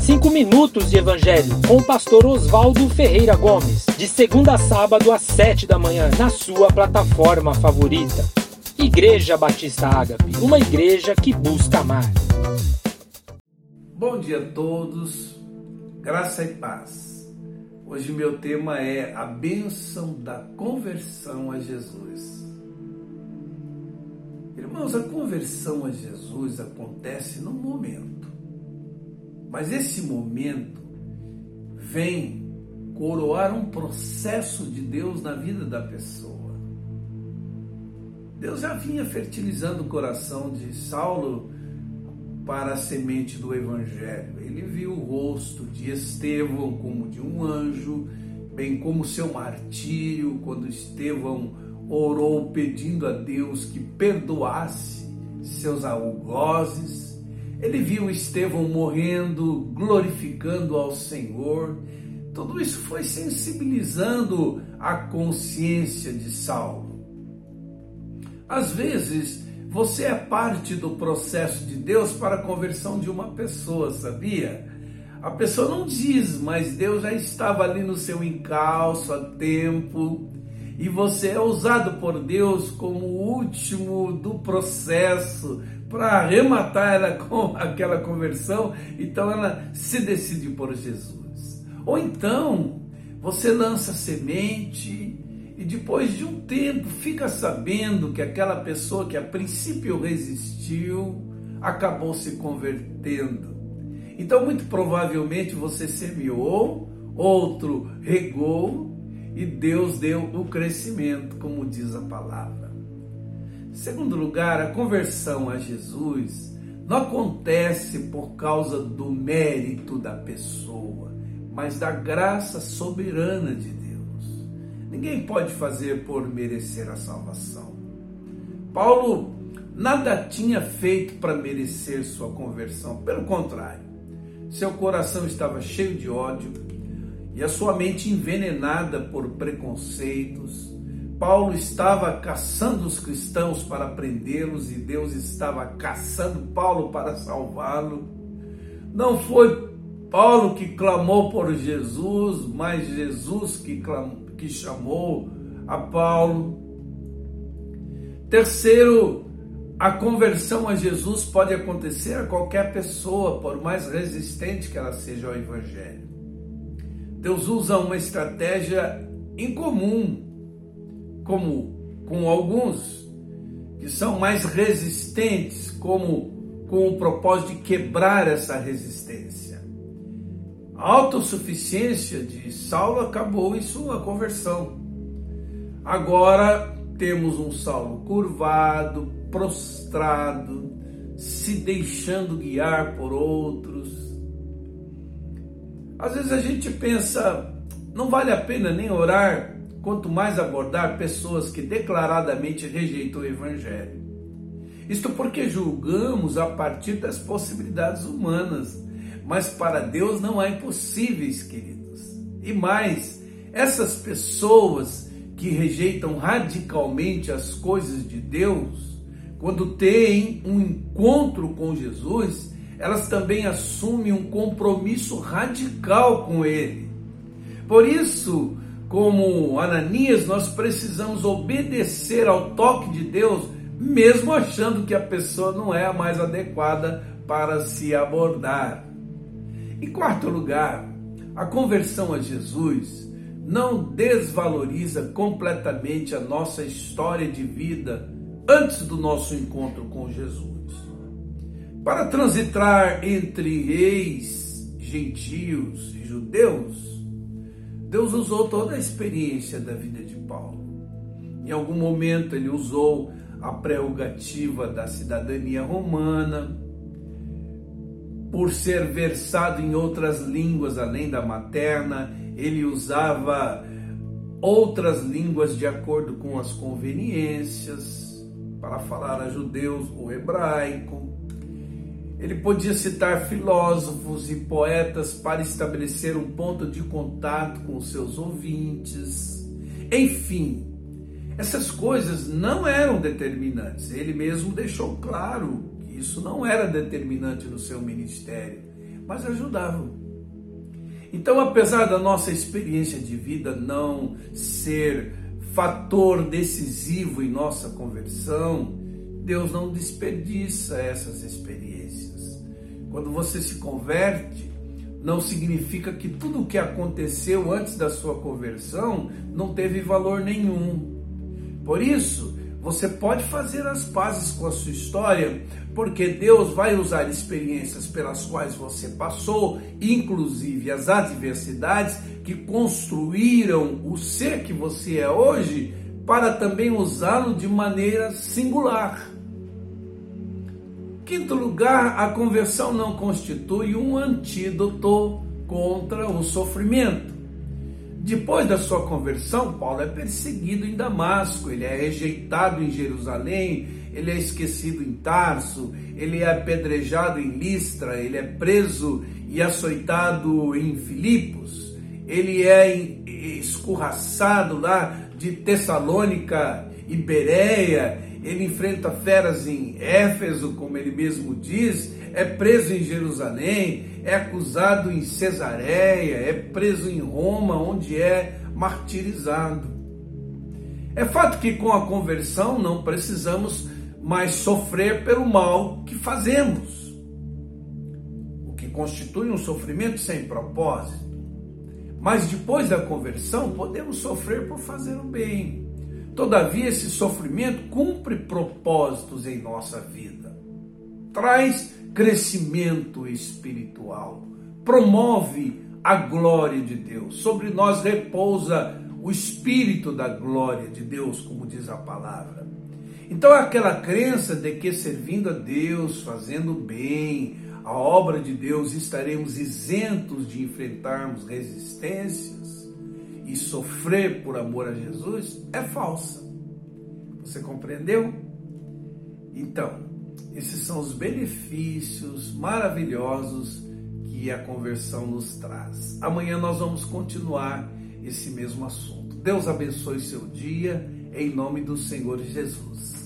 Cinco minutos de Evangelho com o pastor Oswaldo Ferreira Gomes, de segunda a sábado às sete da manhã, na sua plataforma favorita. Igreja Batista Ágape, uma igreja que busca amar. Bom dia a todos, graça e paz. Hoje meu tema é a bênção da conversão a Jesus. Irmãos, a conversão a Jesus acontece num momento, mas esse momento vem coroar um processo de Deus na vida da pessoa. Deus já vinha fertilizando o coração de Saulo para a semente do Evangelho. Ele viu o rosto de Estevão como de um anjo, bem como seu martírio, quando Estevão orou pedindo a Deus que perdoasse seus algozes. Ele viu Estevão morrendo, glorificando ao Senhor. Tudo isso foi sensibilizando a consciência de Saulo. Às vezes, você é parte do processo de Deus para a conversão de uma pessoa, sabia? A pessoa não diz, mas Deus já estava ali no seu encalço há tempo e você é usado por Deus como o último do processo para arrematar ela com aquela conversão, então ela se decide por Jesus. Ou então você lança semente e depois de um tempo fica sabendo que aquela pessoa que a princípio resistiu acabou se convertendo. Então, muito provavelmente você semeou, outro regou e Deus deu o crescimento, como diz a palavra. Segundo lugar, a conversão a Jesus não acontece por causa do mérito da pessoa, mas da graça soberana de Deus. Ninguém pode fazer por merecer a salvação. Paulo nada tinha feito para merecer sua conversão, pelo contrário, seu coração estava cheio de ódio, e a sua mente envenenada por preconceitos. Paulo estava caçando os cristãos para prendê-los e Deus estava caçando Paulo para salvá-lo. Não foi Paulo que clamou por Jesus, mas Jesus que, clamou, que chamou a Paulo. Terceiro, a conversão a Jesus pode acontecer a qualquer pessoa, por mais resistente que ela seja ao Evangelho. Deus usa uma estratégia incomum, como com alguns que são mais resistentes, como com o propósito de quebrar essa resistência. A autossuficiência de Saulo acabou em sua conversão. Agora temos um Saulo curvado, prostrado, se deixando guiar por outros, às vezes a gente pensa, não vale a pena nem orar, quanto mais abordar pessoas que declaradamente rejeitam o Evangelho. Isto porque julgamos a partir das possibilidades humanas, mas para Deus não há impossíveis, queridos. E mais, essas pessoas que rejeitam radicalmente as coisas de Deus, quando têm um encontro com Jesus, elas também assumem um compromisso radical com Ele. Por isso, como Ananias, nós precisamos obedecer ao toque de Deus, mesmo achando que a pessoa não é a mais adequada para se abordar. Em quarto lugar, a conversão a Jesus não desvaloriza completamente a nossa história de vida antes do nosso encontro com Jesus. Para transitar entre reis, gentios e judeus, Deus usou toda a experiência da vida de Paulo. Em algum momento ele usou a prerrogativa da cidadania romana, por ser versado em outras línguas além da materna, ele usava outras línguas de acordo com as conveniências, para falar a judeus o hebraico. Ele podia citar filósofos e poetas para estabelecer um ponto de contato com seus ouvintes. Enfim, essas coisas não eram determinantes. Ele mesmo deixou claro que isso não era determinante no seu ministério. mas ajudavam. Então, apesar da nossa experiência de vida não ser fator decisivo em nossa conversão, Deus não desperdiça essas experiências. Quando você se converte, não significa que tudo o que aconteceu antes da sua conversão não teve valor nenhum. Por isso, você pode fazer as pazes com a sua história, porque Deus vai usar experiências pelas quais você passou, inclusive as adversidades que construíram o ser que você é hoje, para também usá-lo de maneira singular. Quinto lugar, a conversão não constitui um antídoto contra o sofrimento. Depois da sua conversão, Paulo é perseguido em Damasco, ele é rejeitado em Jerusalém, ele é esquecido em Tarso, ele é apedrejado em Listra, ele é preso e açoitado em Filipos, ele é escorraçado lá de Tessalônica e Bereia, ele enfrenta feras em Éfeso, como ele mesmo diz, é preso em Jerusalém, é acusado em Cesareia, é preso em Roma, onde é martirizado. É fato que com a conversão não precisamos mais sofrer pelo mal que fazemos, o que constitui um sofrimento sem propósito. Mas depois da conversão podemos sofrer por fazer o bem. Todavia, esse sofrimento cumpre propósitos em nossa vida, traz crescimento espiritual, promove a glória de Deus. Sobre nós repousa o espírito da glória de Deus, como diz a palavra. Então, aquela crença de que servindo a Deus, fazendo bem, a obra de Deus, estaremos isentos de enfrentarmos resistências e sofrer por amor a Jesus é falsa. Você compreendeu? Então, esses são os benefícios maravilhosos que a conversão nos traz. Amanhã nós vamos continuar esse mesmo assunto. Deus abençoe seu dia, em nome do Senhor Jesus.